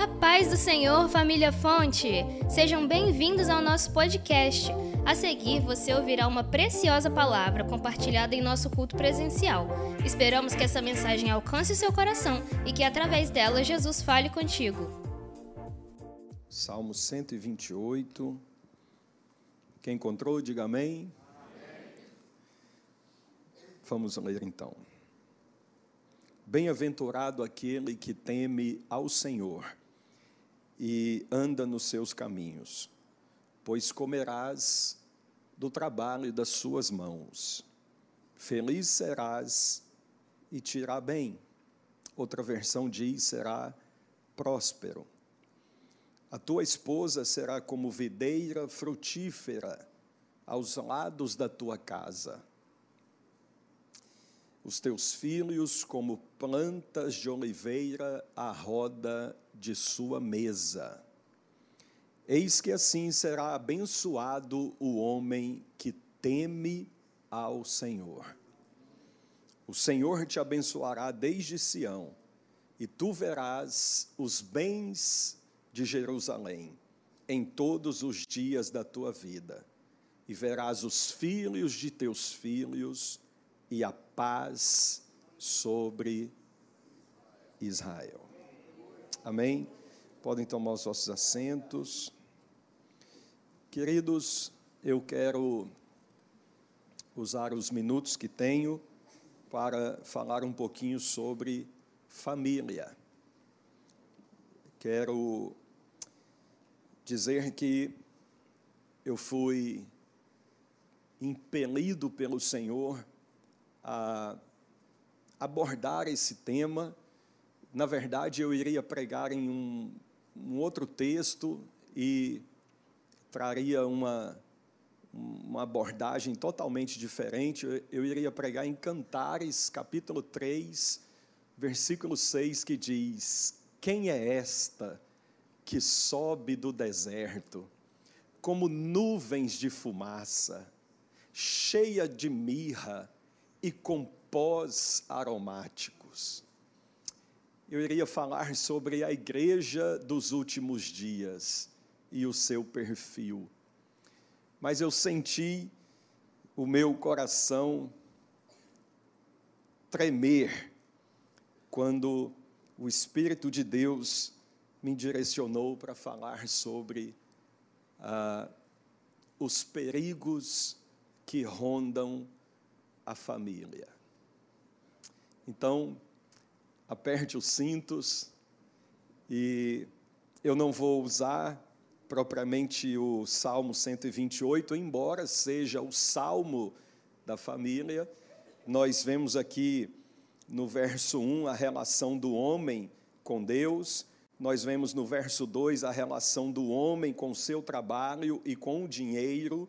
A paz do Senhor, família Fonte! Sejam bem-vindos ao nosso podcast. A seguir, você ouvirá uma preciosa palavra compartilhada em nosso culto presencial. Esperamos que essa mensagem alcance o seu coração e que, através dela, Jesus fale contigo. Salmo 128. Quem encontrou, diga amém. amém. Vamos ler então. Bem-aventurado aquele que teme ao Senhor e anda nos seus caminhos, pois comerás do trabalho das suas mãos. Feliz serás e te irá bem. Outra versão diz: será próspero. A tua esposa será como videira frutífera aos lados da tua casa os teus filhos como plantas de oliveira à roda de sua mesa. Eis que assim será abençoado o homem que teme ao Senhor. O Senhor te abençoará desde Sião, e tu verás os bens de Jerusalém em todos os dias da tua vida, e verás os filhos de teus filhos e a paz sobre Israel. Amém? Podem tomar os vossos assentos. Queridos, eu quero usar os minutos que tenho para falar um pouquinho sobre família. Quero dizer que eu fui impelido pelo Senhor a abordar esse tema. Na verdade, eu iria pregar em um, um outro texto e traria uma, uma abordagem totalmente diferente. Eu, eu iria pregar em Cantares, capítulo 3, versículo 6, que diz: Quem é esta que sobe do deserto, como nuvens de fumaça, cheia de mirra, e com pós aromáticos. Eu iria falar sobre a igreja dos últimos dias e o seu perfil. Mas eu senti o meu coração tremer quando o Espírito de Deus me direcionou para falar sobre ah, os perigos que rondam a família. Então, aperte os cintos e eu não vou usar propriamente o Salmo 128, embora seja o salmo da família. Nós vemos aqui no verso 1 a relação do homem com Deus, nós vemos no verso 2 a relação do homem com o seu trabalho e com o dinheiro.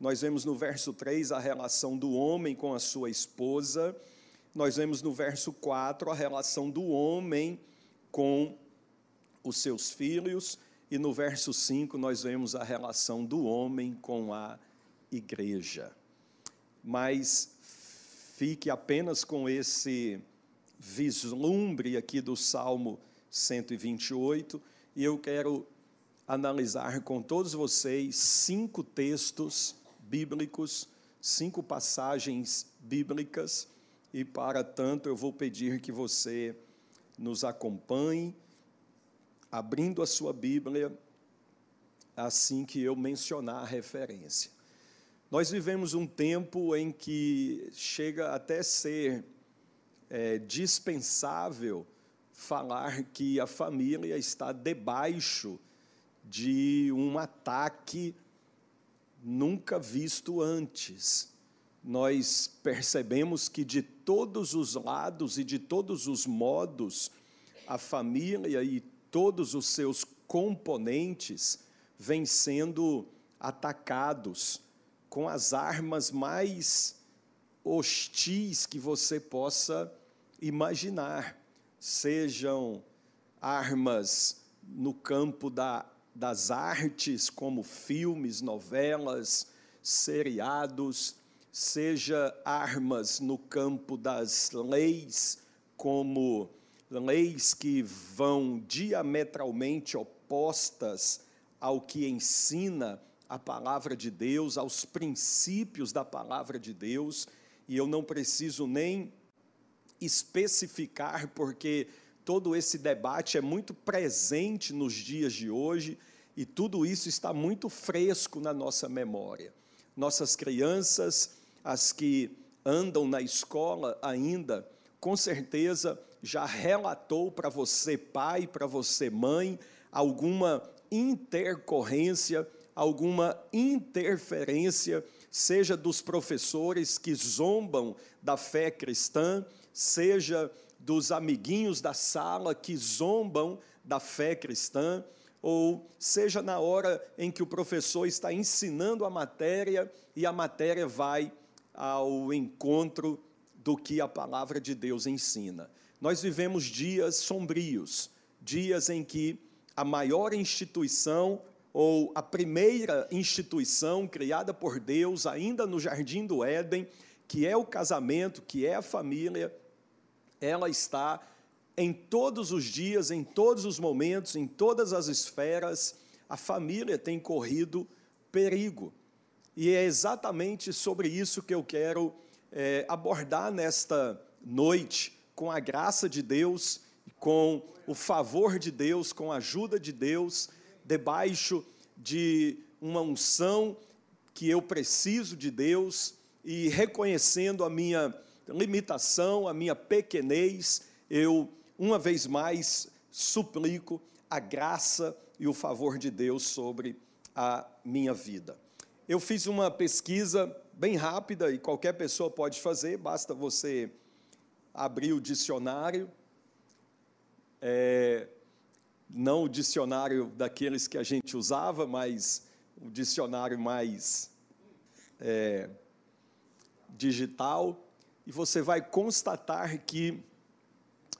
Nós vemos no verso 3 a relação do homem com a sua esposa. Nós vemos no verso 4 a relação do homem com os seus filhos. E no verso 5 nós vemos a relação do homem com a igreja. Mas fique apenas com esse vislumbre aqui do Salmo 128, e eu quero analisar com todos vocês cinco textos bíblicos, cinco passagens bíblicas, e para tanto eu vou pedir que você nos acompanhe, abrindo a sua Bíblia, assim que eu mencionar a referência. Nós vivemos um tempo em que chega até ser é, dispensável falar que a família está debaixo de um ataque nunca visto antes. Nós percebemos que de todos os lados e de todos os modos, a família e todos os seus componentes vêm sendo atacados com as armas mais hostis que você possa imaginar, sejam armas no campo da das artes, como filmes, novelas, seriados, seja armas no campo das leis, como leis que vão diametralmente opostas ao que ensina a palavra de Deus, aos princípios da palavra de Deus, e eu não preciso nem especificar, porque todo esse debate é muito presente nos dias de hoje e tudo isso está muito fresco na nossa memória. Nossas crianças, as que andam na escola ainda, com certeza já relatou para você, pai, para você, mãe, alguma intercorrência, alguma interferência, seja dos professores que zombam da fé cristã, seja dos amiguinhos da sala que zombam da fé cristã, ou seja na hora em que o professor está ensinando a matéria e a matéria vai ao encontro do que a palavra de Deus ensina. Nós vivemos dias sombrios, dias em que a maior instituição ou a primeira instituição criada por Deus ainda no jardim do Éden, que é o casamento, que é a família, ela está em todos os dias, em todos os momentos, em todas as esferas, a família tem corrido perigo. E é exatamente sobre isso que eu quero é, abordar nesta noite, com a graça de Deus, com o favor de Deus, com a ajuda de Deus, debaixo de uma unção que eu preciso de Deus e reconhecendo a minha limitação, a minha pequenez, eu uma vez mais suplico a graça e o favor de Deus sobre a minha vida. Eu fiz uma pesquisa bem rápida e qualquer pessoa pode fazer, basta você abrir o dicionário, é, não o dicionário daqueles que a gente usava, mas o dicionário mais é, digital, e você vai constatar que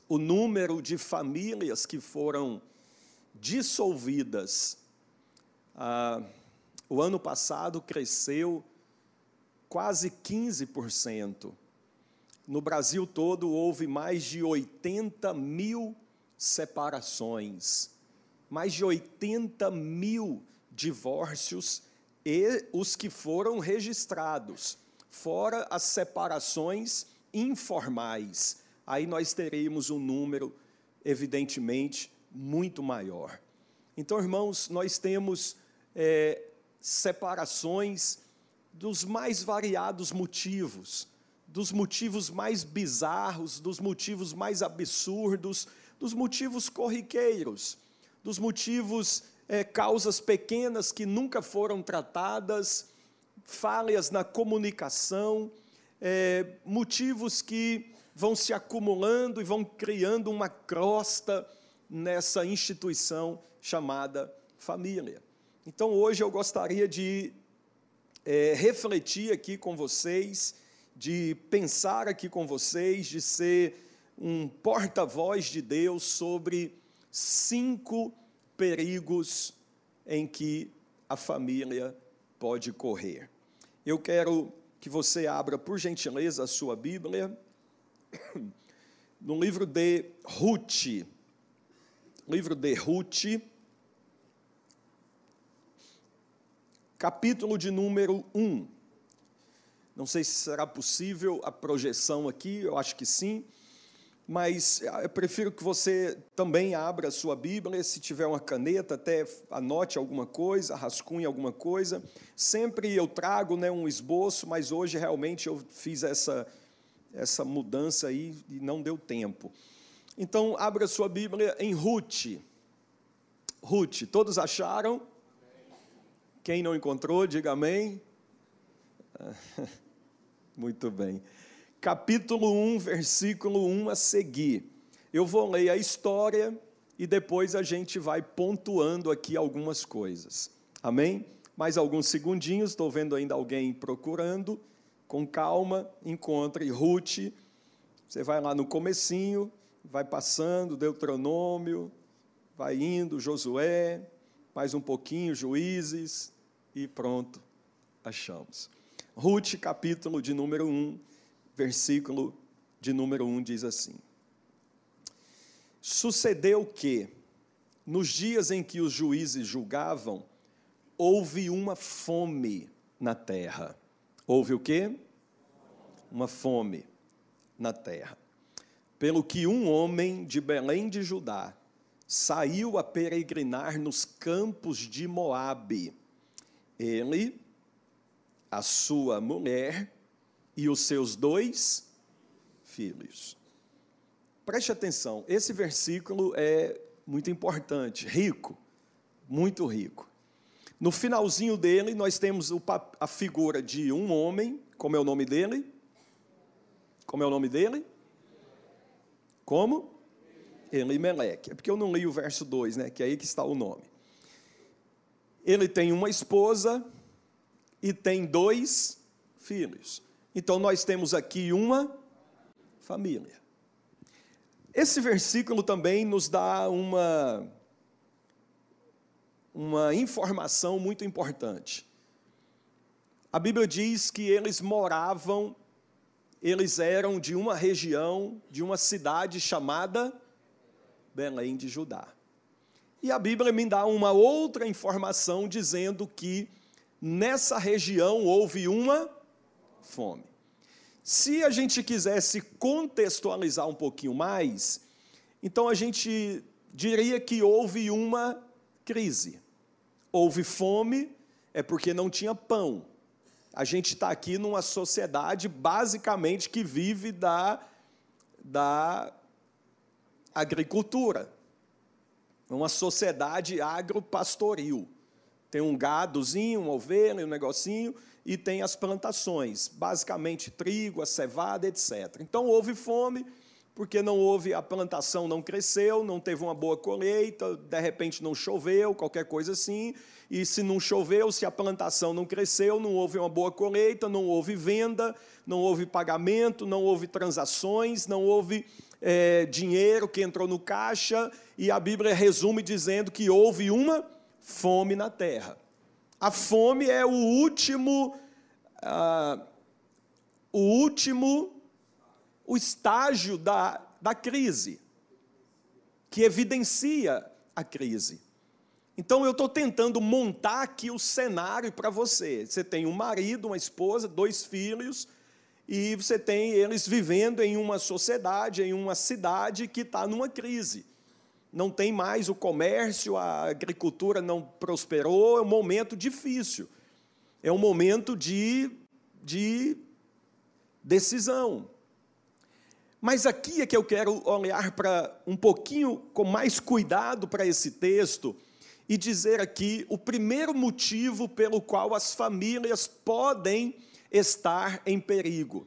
o número de famílias que foram dissolvidas ah, o ano passado cresceu quase 15%. No Brasil todo houve mais de 80 mil separações, mais de 80 mil divórcios e os que foram registrados, fora as separações informais. Aí nós teremos um número, evidentemente, muito maior. Então, irmãos, nós temos é, separações dos mais variados motivos, dos motivos mais bizarros, dos motivos mais absurdos, dos motivos corriqueiros, dos motivos, é, causas pequenas que nunca foram tratadas, falhas na comunicação, é, motivos que vão se acumulando e vão criando uma crosta nessa instituição chamada família. Então hoje eu gostaria de é, refletir aqui com vocês, de pensar aqui com vocês, de ser um porta-voz de Deus sobre cinco perigos em que a família pode correr. Eu quero que você abra, por gentileza, a sua Bíblia, no livro de Ruth. Livro de Ruth capítulo de número 1. Não sei se será possível a projeção aqui, eu acho que sim, mas eu prefiro que você também abra a sua Bíblia, se tiver uma caneta, até anote alguma coisa, rascunhe alguma coisa. Sempre eu trago né, um esboço, mas hoje realmente eu fiz essa, essa mudança aí e não deu tempo. Então, abra a sua Bíblia em Ruth. Ruth, todos acharam? Quem não encontrou, diga amém. Muito bem. Capítulo 1, versículo 1 a seguir. Eu vou ler a história e depois a gente vai pontuando aqui algumas coisas. Amém? Mais alguns segundinhos, estou vendo ainda alguém procurando. Com calma, encontre Ruth. Você vai lá no comecinho, vai passando Deuteronômio, vai indo Josué, mais um pouquinho Juízes, e pronto, achamos. Ruth, capítulo de número 1, versículo de número 1 diz assim: Sucedeu que, nos dias em que os juízes julgavam, houve uma fome na terra. Houve o quê? Uma fome na terra. Pelo que um homem de Belém de Judá saiu a peregrinar nos campos de Moabe. Ele, a sua mulher e os seus dois filhos. Preste atenção, esse versículo é muito importante, rico, muito rico. No finalzinho dele, nós temos a figura de um homem, como é o nome dele? Como é o nome dele? Como? Elimeleque. É porque eu não li o verso 2, né? Que é aí que está o nome. Ele tem uma esposa e tem dois filhos. Então nós temos aqui uma família. Esse versículo também nos dá uma uma informação muito importante. A Bíblia diz que eles moravam, eles eram de uma região, de uma cidade chamada Belém de Judá. E a Bíblia me dá uma outra informação dizendo que nessa região houve uma fome. Se a gente quisesse contextualizar um pouquinho mais, então a gente diria que houve uma crise. Houve fome, é porque não tinha pão. A gente está aqui numa sociedade basicamente que vive da, da agricultura. Uma sociedade agropastoril. Tem um gadozinho, uma ovelha, um negocinho, e tem as plantações, basicamente trigo, a cevada, etc. Então houve fome, porque não houve, a plantação não cresceu, não teve uma boa colheita, de repente não choveu, qualquer coisa assim, e se não choveu, se a plantação não cresceu, não houve uma boa colheita, não houve venda, não houve pagamento, não houve transações, não houve é, dinheiro que entrou no caixa, e a Bíblia resume dizendo que houve uma fome na terra. A fome é o último, ah, o último, o estágio da, da crise, que evidencia a crise. Então eu estou tentando montar aqui o cenário para você. Você tem um marido, uma esposa, dois filhos, e você tem eles vivendo em uma sociedade, em uma cidade que está numa crise. Não tem mais o comércio, a agricultura não prosperou, é um momento difícil. É um momento de, de decisão. Mas aqui é que eu quero olhar para um pouquinho com mais cuidado para esse texto e dizer aqui o primeiro motivo pelo qual as famílias podem estar em perigo.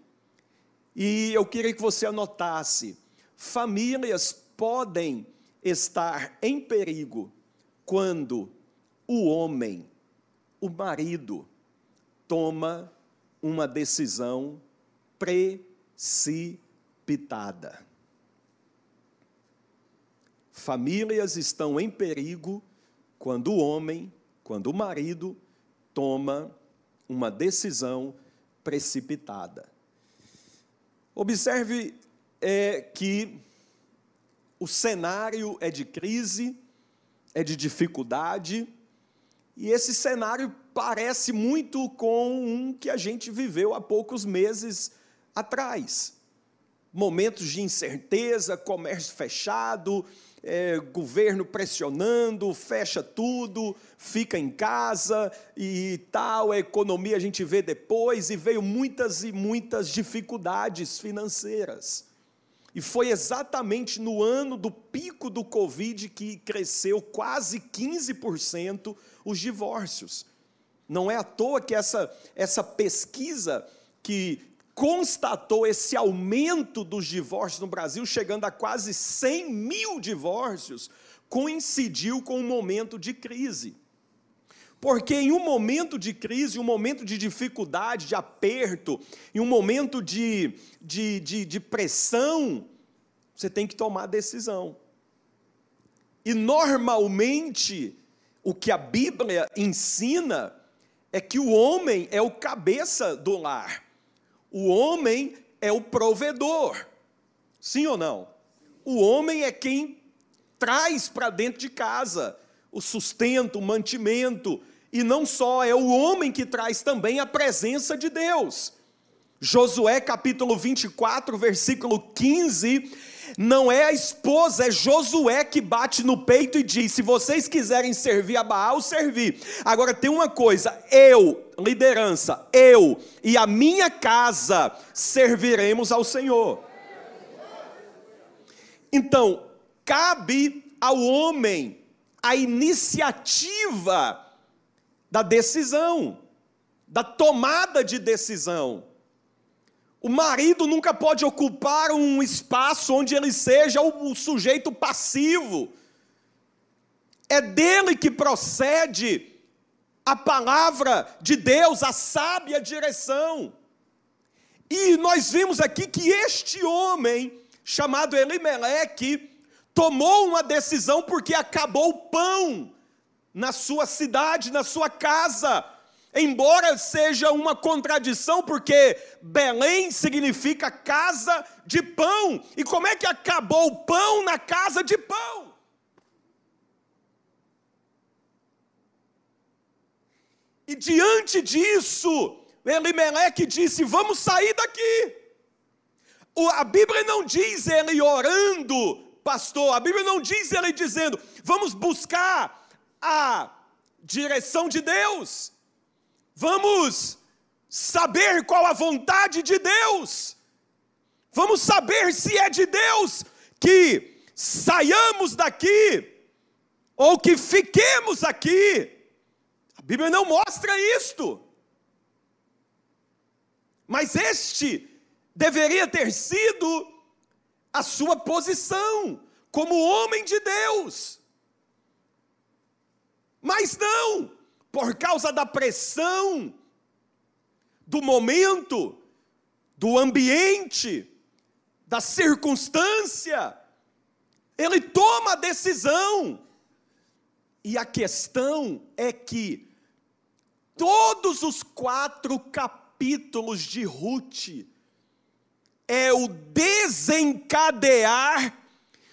E eu queria que você anotasse: famílias podem estar em perigo quando o homem, o marido, toma uma decisão precipitada. Famílias estão em perigo quando o homem, quando o marido toma uma decisão precipitada. Observe é, que o cenário é de crise, é de dificuldade, e esse cenário parece muito com um que a gente viveu há poucos meses atrás. Momentos de incerteza, comércio fechado, é, governo pressionando, fecha tudo, fica em casa e tal, a economia a gente vê depois, e veio muitas e muitas dificuldades financeiras. E foi exatamente no ano do pico do Covid que cresceu quase 15% os divórcios. Não é à toa que essa, essa pesquisa que constatou esse aumento dos divórcios no Brasil, chegando a quase 100 mil divórcios, coincidiu com um momento de crise. Porque em um momento de crise, um momento de dificuldade, de aperto, em um momento de, de, de, de pressão, você tem que tomar decisão. E normalmente, o que a Bíblia ensina é que o homem é o cabeça do lar. O homem é o provedor. Sim ou não? O homem é quem traz para dentro de casa o sustento, o mantimento, e não só, é o homem que traz também a presença de Deus. Josué capítulo 24, versículo 15, não é a esposa, é Josué que bate no peito e diz: se vocês quiserem servir a Baal, servir. Agora tem uma coisa, eu, liderança, eu e a minha casa serviremos ao Senhor. Então, cabe ao homem a iniciativa da decisão, da tomada de decisão. O marido nunca pode ocupar um espaço onde ele seja o, sujeito passivo. É dele que procede a palavra de Deus, a sábia direção. E nós vimos aqui que este homem, chamado Elimeleque, tomou uma decisão porque acabou o pão na sua cidade, na sua casa. Embora seja uma contradição, porque Belém significa casa de pão. E como é que acabou o pão na casa de pão? E diante disso, Elimeleque disse: Vamos sair daqui. a Bíblia não diz ele orando, pastor, a Bíblia não diz ele dizendo: Vamos buscar a direção de Deus. Vamos saber qual a vontade de Deus. Vamos saber se é de Deus que saiamos daqui ou que fiquemos aqui. A Bíblia não mostra isto. Mas este deveria ter sido a sua posição como homem de Deus. Mas não, por causa da pressão, do momento, do ambiente, da circunstância, ele toma a decisão. E a questão é que todos os quatro capítulos de Ruth é o desencadear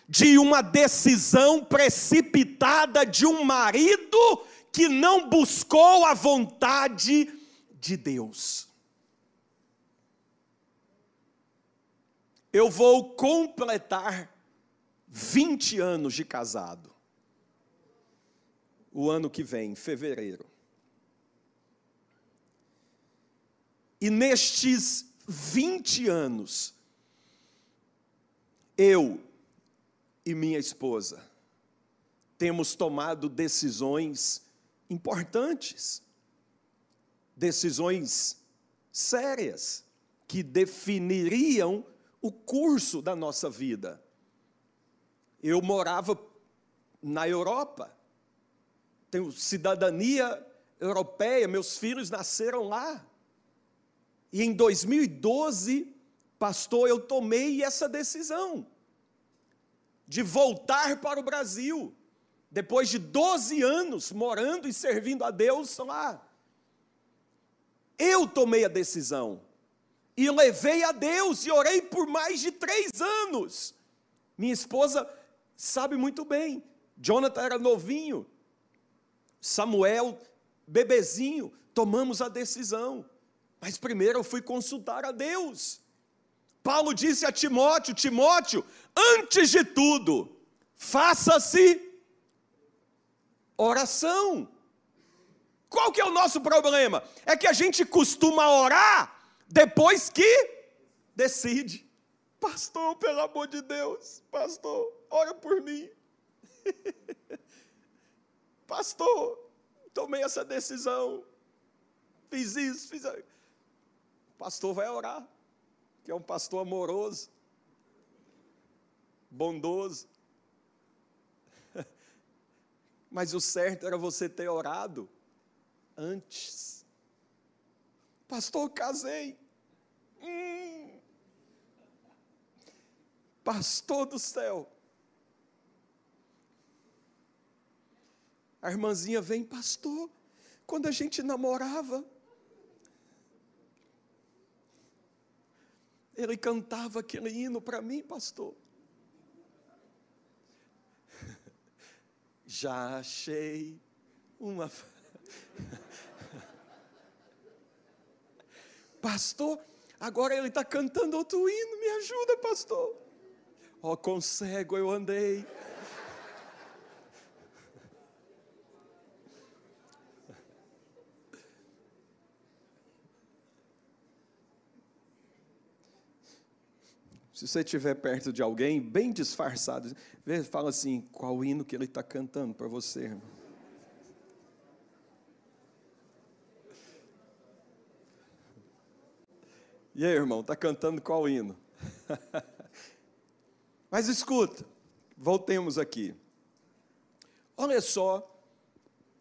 de uma decisão precipitada de um marido que não buscou a vontade de Deus. Eu vou completar 20 anos de casado. O ano que vem, em fevereiro. E nestes 20 anos, eu e minha esposa temos tomado decisões importantes, decisões sérias, que definiriam o curso da nossa vida. Eu morava na Europa, tenho cidadania europeia, meus filhos nasceram lá. E em 2012, pastor, eu tomei essa decisão de voltar para o Brasil depois de 12 anos morando e servindo a Deus lá. Eu tomei a decisão e levei a Deus e orei por mais de três anos. Minha esposa sabe muito bem. Jonathan era novinho, Samuel, bebezinho. Tomamos a decisão, mas primeiro eu fui consultar a Deus. Paulo disse a Timóteo: Timóteo, antes de tudo, faça-se oração. Qual que é o nosso problema? É que a gente costuma orar depois que decide. Pastor, pelo amor de Deus, pastor, ora por mim. pastor, tomei essa decisão, fiz isso, fiz aquilo. Pastor vai orar, que é um pastor amoroso, bondoso. Mas o certo era você ter orado antes. Pastor, casei. Hum. Pastor do céu. A irmãzinha vem, pastor, quando a gente namorava, ele cantava aquele hino para mim, pastor. Já achei uma. pastor, agora ele está cantando outro hino, me ajuda, pastor. Ó, oh, com cego eu andei. Se você estiver perto de alguém, bem disfarçado, fala assim: qual hino que ele está cantando para você, irmão? E aí, irmão, está cantando qual hino? Mas escuta, voltemos aqui. Olha só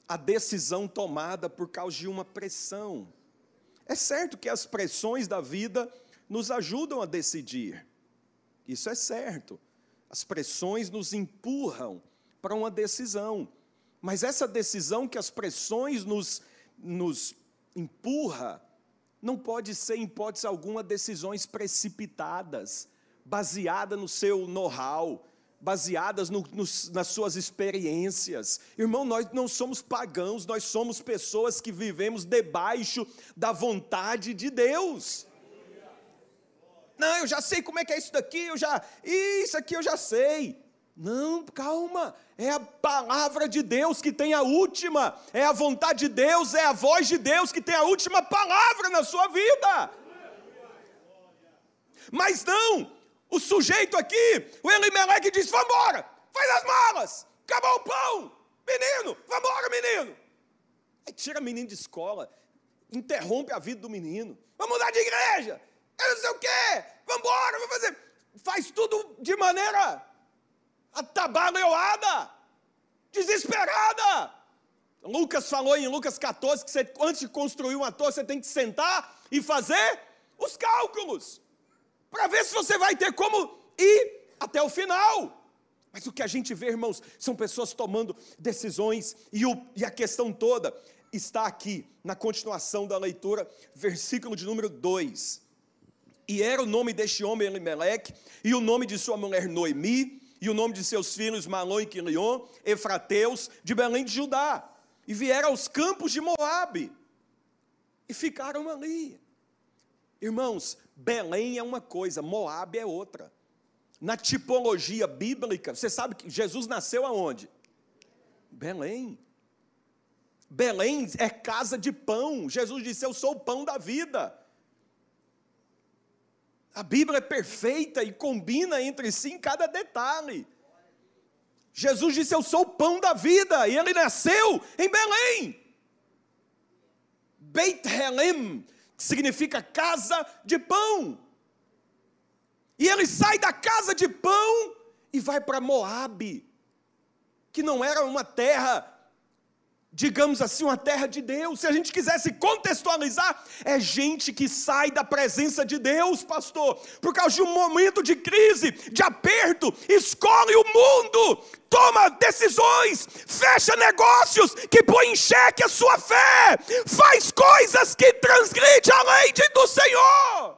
a decisão tomada por causa de uma pressão. É certo que as pressões da vida nos ajudam a decidir. Isso é certo. As pressões nos empurram para uma decisão. Mas essa decisão que as pressões nos, nos empurra, não pode ser, em hipótese alguma, decisões precipitadas, baseadas no seu know-how, baseadas no, no, nas suas experiências. Irmão, nós não somos pagãos, nós somos pessoas que vivemos debaixo da vontade de Deus. Não, eu já sei como é que é isso daqui, eu já, isso aqui eu já sei. Não, calma, é a palavra de Deus que tem a última, é a vontade de Deus, é a voz de Deus que tem a última palavra na sua vida. Mas não, o sujeito aqui, o Elimeleque diz: vambora, faz as malas, acabou o pão, menino, vambora, menino. Aí tira menino de escola, interrompe a vida do menino, vamos mudar de igreja, eu não sei o quê, vamos embora, vamos fazer. Faz tudo de maneira atabalhoada, desesperada. Lucas falou em Lucas 14 que você, antes de construir uma torre, você tem que sentar e fazer os cálculos, para ver se você vai ter como ir até o final. Mas o que a gente vê, irmãos, são pessoas tomando decisões, e, o, e a questão toda está aqui, na continuação da leitura, versículo de número 2. E era o nome deste homem Elimeleque, e o nome de sua mulher Noemi, e o nome de seus filhos Malon e Quilion, Efrateus, de Belém de Judá. E vieram aos campos de Moabe, e ficaram ali. Irmãos, Belém é uma coisa, Moabe é outra. Na tipologia bíblica, você sabe que Jesus nasceu aonde? Belém. Belém é casa de pão. Jesus disse: Eu sou o pão da vida. A Bíblia é perfeita e combina entre si em cada detalhe. Jesus disse: Eu sou o pão da vida, e ele nasceu em Belém. Beit Helem, que significa casa de pão. E ele sai da casa de pão e vai para Moabe, que não era uma terra digamos assim, uma terra de Deus. Se a gente quisesse contextualizar, é gente que sai da presença de Deus, pastor, por causa de um momento de crise, de aperto, escolhe o mundo, toma decisões, fecha negócios que põe em xeque a sua fé, faz coisas que transgride a lei do Senhor.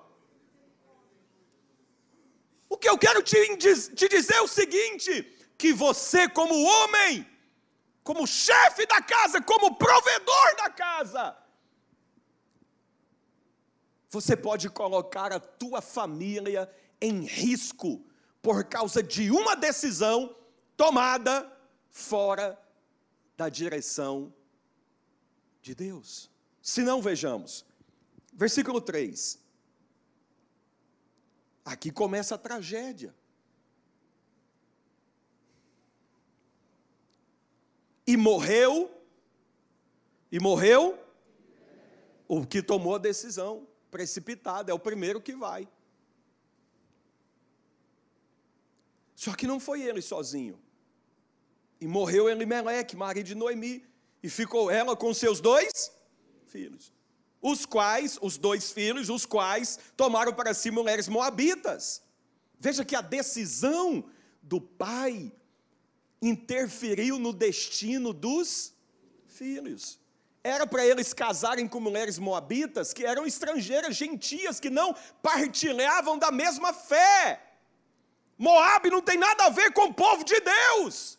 O que eu quero te, te dizer é o seguinte: que você, como homem, como chefe da casa, como provedor da casa. Você pode colocar a tua família em risco por causa de uma decisão tomada fora da direção de Deus. Se não, vejamos. Versículo 3. Aqui começa a tragédia. E morreu, e morreu o que tomou a decisão precipitada, é o primeiro que vai. Só que não foi ele sozinho. E morreu Elimeleque, marido de Noemi, e ficou ela com seus dois filhos. Os quais, os dois filhos, os quais tomaram para si mulheres moabitas. Veja que a decisão do pai interferiu no destino dos filhos. Era para eles casarem com mulheres moabitas que eram estrangeiras, gentias, que não partilhavam da mesma fé. Moab não tem nada a ver com o povo de Deus.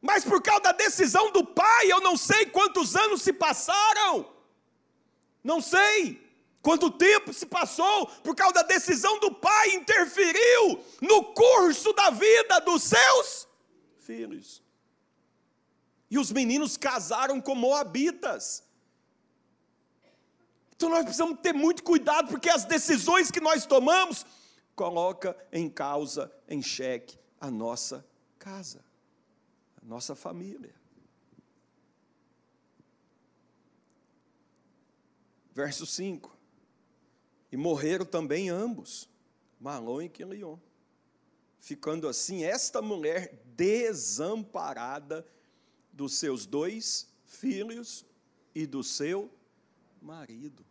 Mas por causa da decisão do pai, eu não sei quantos anos se passaram. Não sei quanto tempo se passou por causa da decisão do pai interferiu no curso da vida dos seus filhos. E os meninos casaram com moabitas. Então nós precisamos ter muito cuidado porque as decisões que nós tomamos coloca em causa, em xeque a nossa casa, a nossa família. Verso 5. E morreram também ambos, Malom e Quilion. Ficando assim esta mulher desamparada dos seus dois filhos e do seu marido.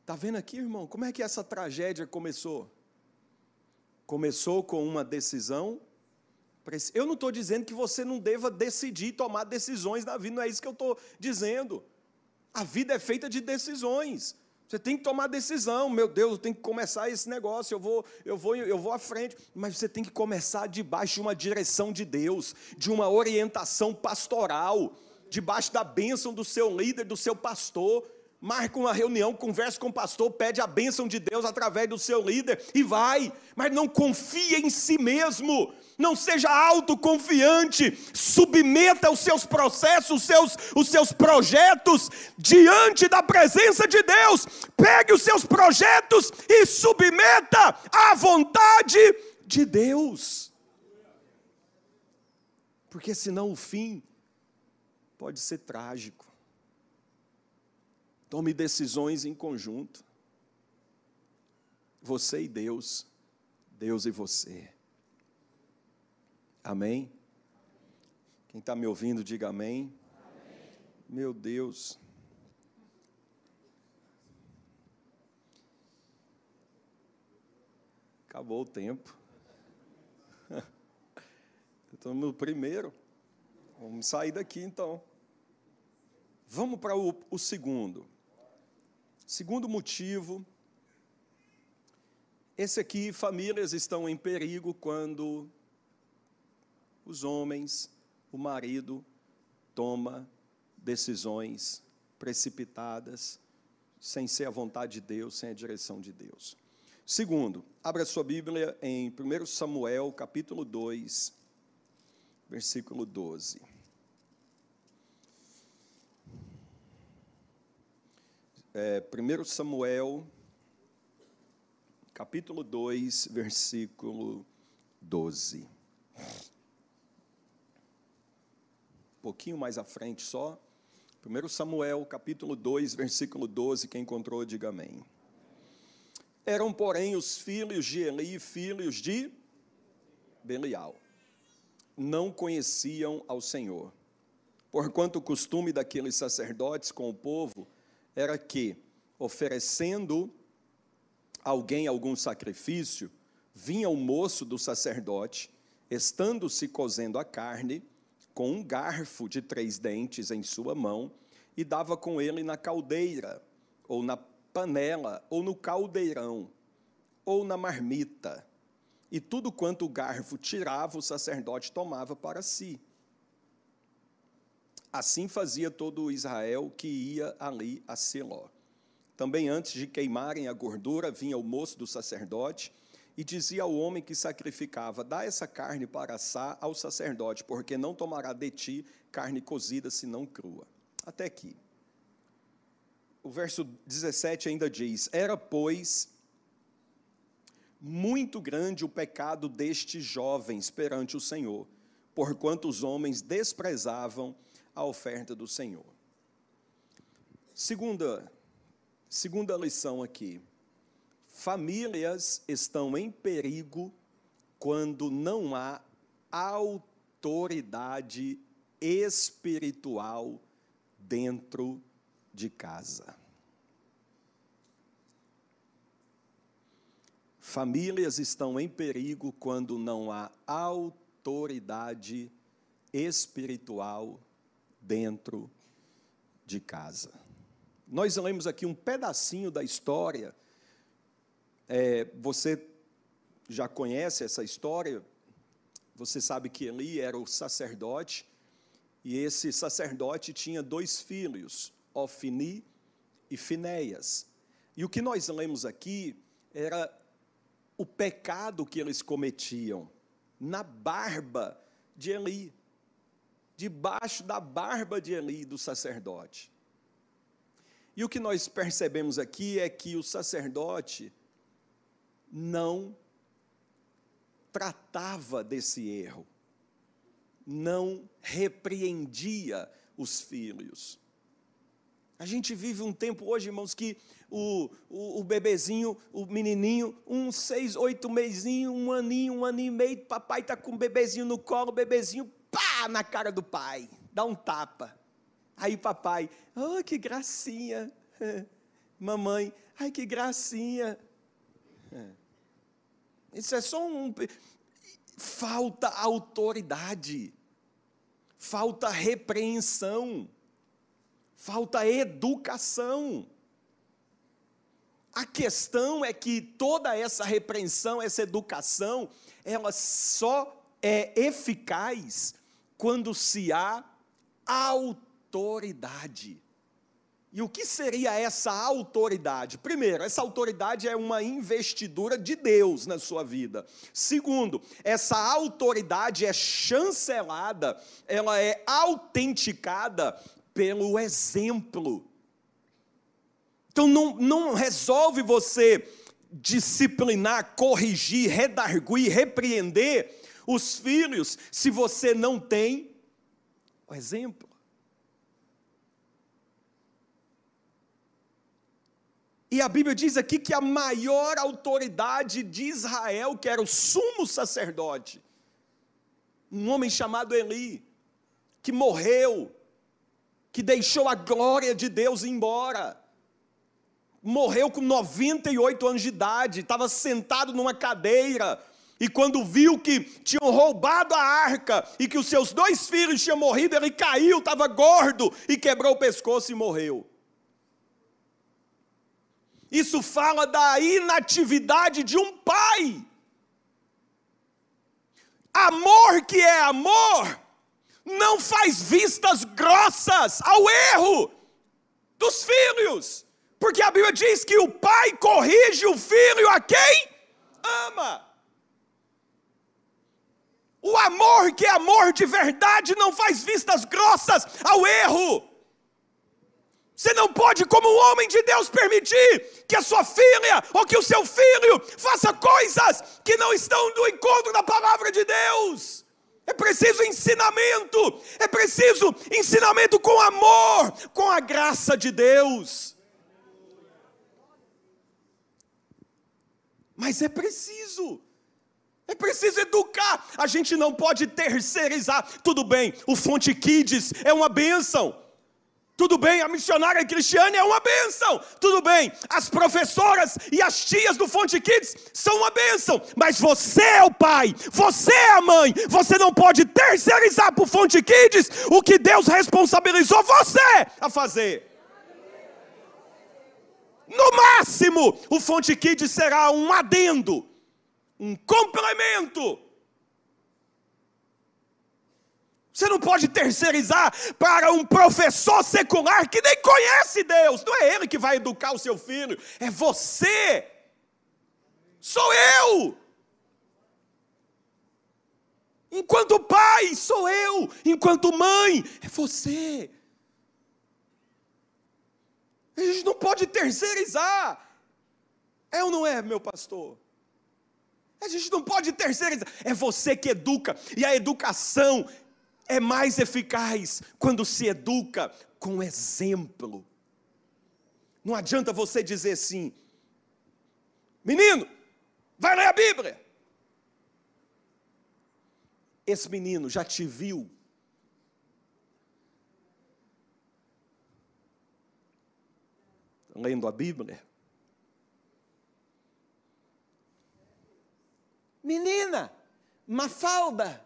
Está vendo aqui, irmão? Como é que essa tragédia começou? Começou com uma decisão. Eu não estou dizendo que você não deva decidir tomar decisões na vida, não é isso que eu estou dizendo. A vida é feita de decisões. Você tem que tomar decisão, meu Deus, eu tenho que começar esse negócio, eu vou, eu vou, eu vou à frente, mas você tem que começar debaixo de uma direção de Deus, de uma orientação pastoral, debaixo da bênção do seu líder, do seu pastor. Marca uma reunião, conversa com o pastor, pede a bênção de Deus através do seu líder e vai, mas não confia em si mesmo, não seja autoconfiante, submeta os seus processos, os seus, os seus projetos diante da presença de Deus, pegue os seus projetos e submeta à vontade de Deus, porque senão o fim pode ser trágico. Tome decisões em conjunto. Você e Deus, Deus e você. Amém? Quem está me ouvindo, diga amém. amém. Meu Deus. Acabou o tempo. Estamos no primeiro. Vamos sair daqui então. Vamos para o, o segundo. Segundo motivo, esse aqui, famílias estão em perigo quando os homens, o marido, toma decisões precipitadas, sem ser a vontade de Deus, sem a direção de Deus. Segundo, abra sua Bíblia em 1 Samuel, capítulo 2, versículo 12. é, 1 Samuel, capítulo 2, versículo 12. Pouquinho mais à frente só. 1 Samuel, capítulo 2, versículo 12. Quem encontrou, diga amém. Eram, porém, os filhos de Eli, filhos de Belial. Não conheciam ao Senhor. Porquanto o costume daqueles sacerdotes com o povo era que, oferecendo alguém algum sacrifício, vinha o moço do sacerdote, estando-se cozendo a carne, com um garfo de três dentes em sua mão, e dava com ele na caldeira, ou na panela, ou no caldeirão, ou na marmita. E tudo quanto o garfo tirava, o sacerdote tomava para si. Assim fazia todo Israel que ia ali a Siló. Também antes de queimarem a gordura, vinha o moço do sacerdote e dizia ao homem que sacrificava: Dá essa carne para assar ao sacerdote, porque não tomará de ti carne cozida, senão crua. Até aqui. O verso 17 ainda diz: Era, pois, muito grande o pecado destes jovens perante o Senhor, porquanto os homens desprezavam a oferta do Senhor. Segunda, segunda lição aqui. Famílias estão em perigo quando não há autoridade espiritual dentro de casa. Famílias estão em perigo quando não há autoridade espiritual dentro de casa. Nós lemos aqui um pedacinho da história. É, você já conhece essa história? Você sabe que Eli era o sacerdote, e esse sacerdote tinha dois filhos, Ofni e Finéias. E o que nós lemos aqui era o pecado que eles cometiam na barba de Eli, debaixo da barba de Eli, do sacerdote. E o que nós percebemos aqui é que o sacerdote não tratava desse erro, não repreendia os filhos. A gente vive um tempo hoje, irmãos, que o, o, o bebezinho, o menininho, um seis, oito mesinho, um aninho, um aninho e meio, papai está com o bebezinho no colo, o bebezinho, pá, na cara do pai, dá um tapa. Aí papai, oh, que gracinha. Mamãe, ai, que gracinha. Isso é só um. Falta autoridade, falta repreensão, falta educação. A questão é que toda essa repreensão, essa educação, ela só é eficaz quando se há autoridade. E o que seria essa autoridade? Primeiro, essa autoridade é uma investidura de Deus na sua vida. Segundo, essa autoridade é chancelada, ela é autenticada pelo exemplo. Então não, não resolve você disciplinar, corrigir, redarguir, repreender os filhos se você não tem o exemplo. E a Bíblia diz aqui que a maior autoridade de Israel, que era o sumo sacerdote, um homem chamado Eli, que morreu, que deixou a glória de Deus embora, morreu com 98 anos de idade, estava sentado numa cadeira, e quando viu que tinham roubado a arca e que os seus dois filhos tinham morrido, ele caiu, estava gordo e quebrou o pescoço e morreu. Isso fala da inatividade de um pai. Amor que é amor, não faz vistas grossas ao erro dos filhos, porque a Bíblia diz que o pai corrige o filho a quem ama. O amor que é amor de verdade não faz vistas grossas ao erro. Você não pode, como um homem de Deus, permitir que a sua filha ou que o seu filho faça coisas que não estão no encontro da palavra de Deus. É preciso ensinamento, é preciso ensinamento com amor, com a graça de Deus. Mas é preciso, é preciso educar. A gente não pode terceirizar. Tudo bem, o Fonte Kids é uma bênção. Tudo bem, a missionária Cristiane é uma bênção. Tudo bem, as professoras e as tias do Fonte Kids são uma bênção. Mas você é o pai, você é a mãe. Você não pode terceirizar para o Fonte Kids o que Deus responsabilizou você a fazer. No máximo, o Fonte Kids será um adendo, um complemento Você não pode terceirizar para um professor secular que nem conhece Deus. Não é ele que vai educar o seu filho, é você. Sou eu. Enquanto pai, sou eu. Enquanto mãe, é você. A gente não pode terceirizar. É ou não é, meu pastor? A gente não pode terceirizar. É você que educa. E a educação é mais eficaz quando se educa com exemplo. Não adianta você dizer assim, menino, vai ler a Bíblia. Esse menino já te viu. Lendo a Bíblia. Menina, Mafalda,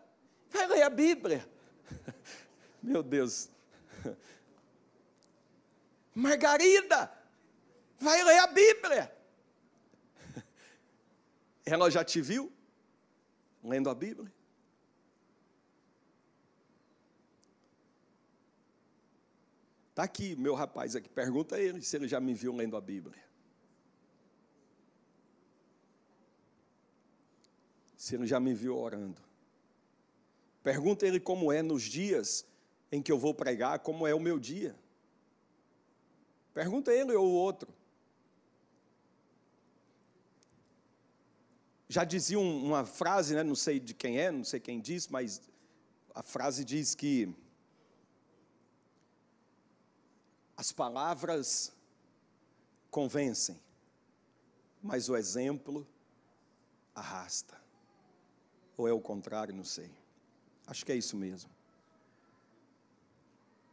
vai ler a Bíblia. Meu Deus. Margarida, vai ler a Bíblia. Ela já te viu lendo a Bíblia? Está aqui, meu rapaz aqui. Pergunta a ele se ele já me viu lendo a Bíblia. Se ele já me viu orando. Pergunta ele como é nos dias em que eu vou pregar, como é o meu dia. Pergunta ele ou o outro. Já dizia uma frase, né, não sei de quem é, não sei quem disse, mas a frase diz que as palavras convencem, mas o exemplo arrasta. Ou é o contrário, não sei. Acho que é isso mesmo.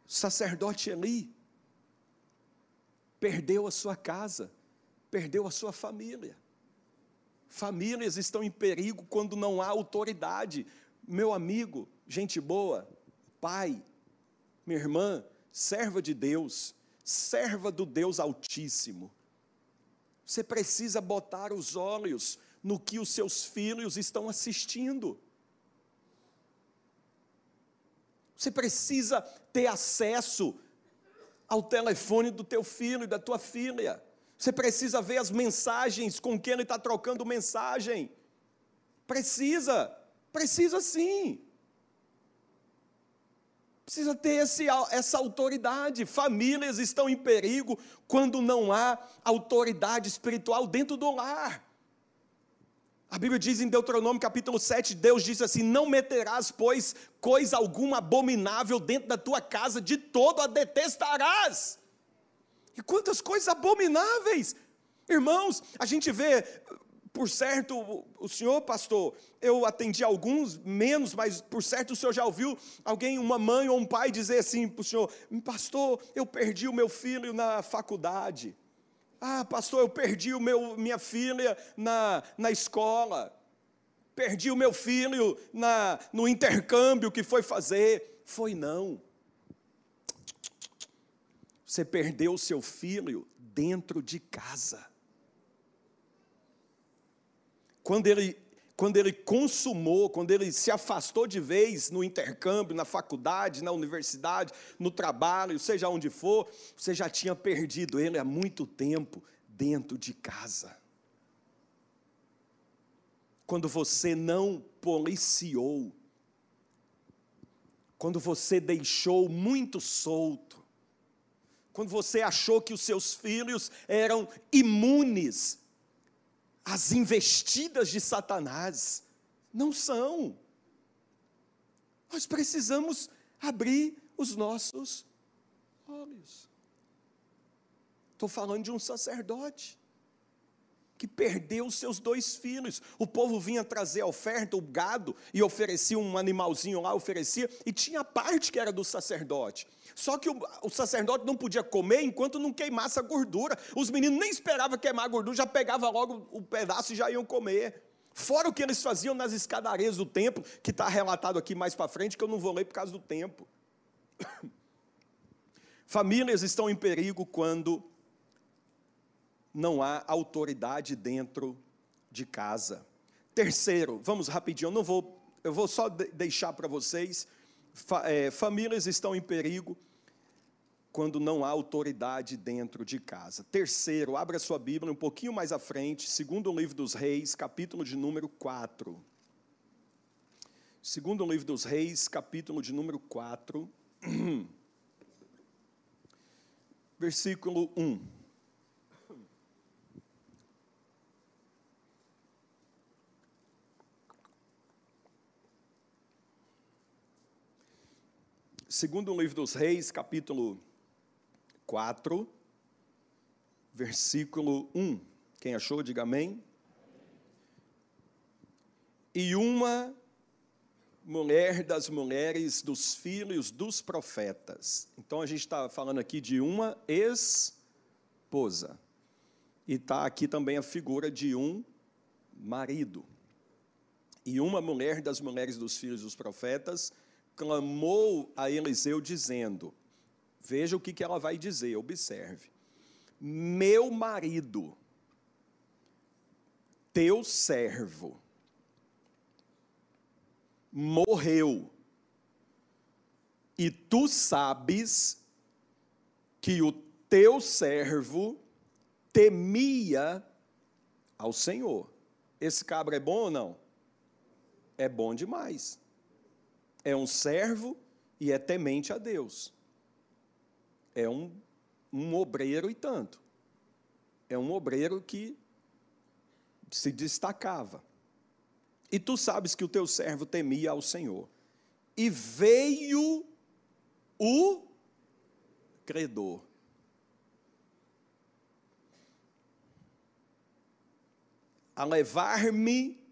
O sacerdote Eli perdeu a sua casa, perdeu a sua família. Famílias estão em perigo quando não há autoridade. Meu amigo, gente boa, pai, minha irmã, serva de Deus, serva do Deus Altíssimo. Você precisa botar os olhos no que os seus filhos estão assistindo. Você precisa ter acesso ao telefone do teu filho e da tua filha. Você precisa ver as mensagens com quem ele está trocando mensagem. Precisa, precisa sim. Precisa ter esse, essa autoridade. Famílias estão em perigo quando não há autoridade espiritual dentro do lar. A Bíblia diz em Deuteronômio capítulo 7, Deus diz assim: Não meterás, pois, coisa alguma abominável dentro da tua casa, de todo a detestarás. E quantas coisas abomináveis! Irmãos, a gente vê, por certo, o senhor, pastor, eu atendi alguns, menos, mas por certo o senhor já ouviu alguém, uma mãe ou um pai, dizer assim para o senhor: Pastor, eu perdi o meu filho na faculdade. Ah, pastor, eu perdi o meu, minha filha na, na escola. Perdi o meu filho na, no intercâmbio que foi fazer. Foi não. Você perdeu o seu filho dentro de casa. Quando ele, quando ele consumou, quando ele se afastou de vez no intercâmbio, na faculdade, na universidade, no trabalho, seja onde for, você já tinha perdido ele há muito tempo dentro de casa. Quando você não policiou, quando você deixou muito solto, quando você achou que os seus filhos eram imunes às investidas de Satanás. Não são. Nós precisamos abrir os nossos olhos. Estou falando de um sacerdote que perdeu seus dois filhos. O povo vinha trazer a oferta, o gado, e oferecia um animalzinho lá, oferecia, e tinha a parte que era do sacerdote. Só que o, o, sacerdote não podia comer enquanto não queimasse a gordura. Os meninos nem esperavam queimar a gordura, já pegava logo o pedaço e já iam comer. Fora o que eles faziam nas escadarias do templo, que está relatado aqui mais para frente, que eu não vou ler por causa do tempo. Famílias estão em perigo quando não há autoridade dentro de casa. Terceiro, vamos rapidinho, eu não vou, eu vou só deixar para vocês. É, famílias estão em perigo quando não há autoridade dentro de casa. Terceiro, abra sua Bíblia um pouquinho mais à frente, segundo o livro dos Reis, capítulo de número 4. Segundo o livro dos Reis, capítulo de número 4, versículo 1. Segundo o livro dos Reis, capítulo 4, versículo 1. Quem achou, diga amém. E uma mulher das mulheres dos filhos dos profetas. Então a gente está falando aqui de uma esposa. E está aqui também a figura de um marido. E uma mulher das mulheres dos filhos dos profetas clamou a Eliseu dizendo: Veja o que, ela vai dizer, observe. Meu marido, teu servo, morreu, e tu sabes que o teu servo temia ao Senhor. Esse cabra é bom ou não? É bom demais. É um servo e é temente a Deus. É um, um obreiro e tanto. É um obreiro que se destacava. E tu sabes que o teu servo temia ao Senhor. E veio o credor. A levar-me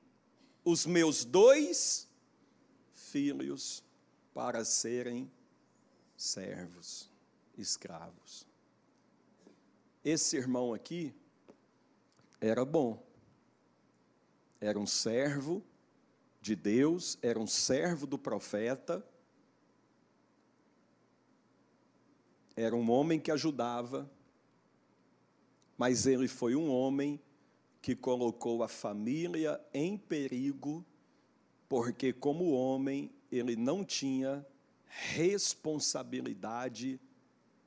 os meus dois filhos para serem servos, escravos. Esse irmão aqui era bom, era um servo de Deus, era um servo do profeta, era um homem que ajudava, mas ele foi um homem que colocou a família em perigo, porque, como homem, ele não tinha responsabilidade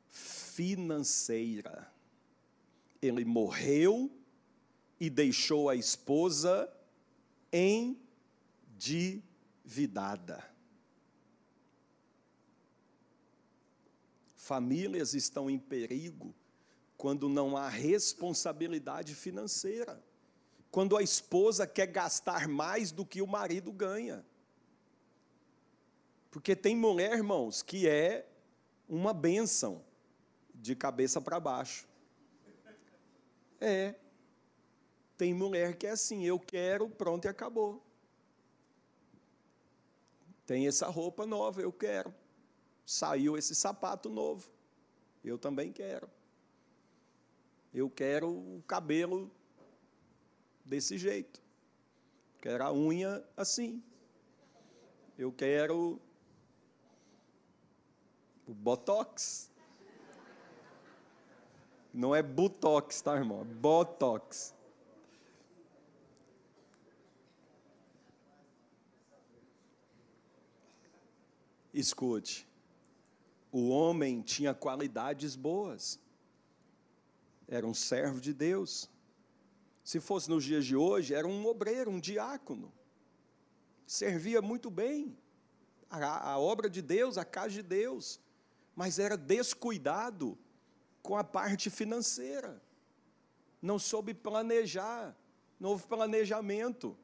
financeira. Ele morreu e deixou a esposa endividada. Famílias estão em perigo quando não há responsabilidade financeira. Quando a esposa quer gastar mais do que o marido ganha. Porque tem mulher, irmãos, que é uma bênção de cabeça para baixo. É. Tem mulher que é assim, eu quero, pronto e acabou. Tem essa roupa nova, eu quero. Saiu esse sapato novo, eu também quero. Eu quero o cabelo desse jeito. Quero a unha assim. Eu quero o botox. Não é botox, tá, irmão? É botox. Escute, o homem tinha qualidades boas, era um servo de Deus. Se fosse nos dias de hoje, era um obreiro, um diácono, servia muito bem a, a obra de Deus, a casa de Deus, mas era descuidado com a parte financeira, não soube planejar, não houve planejamento.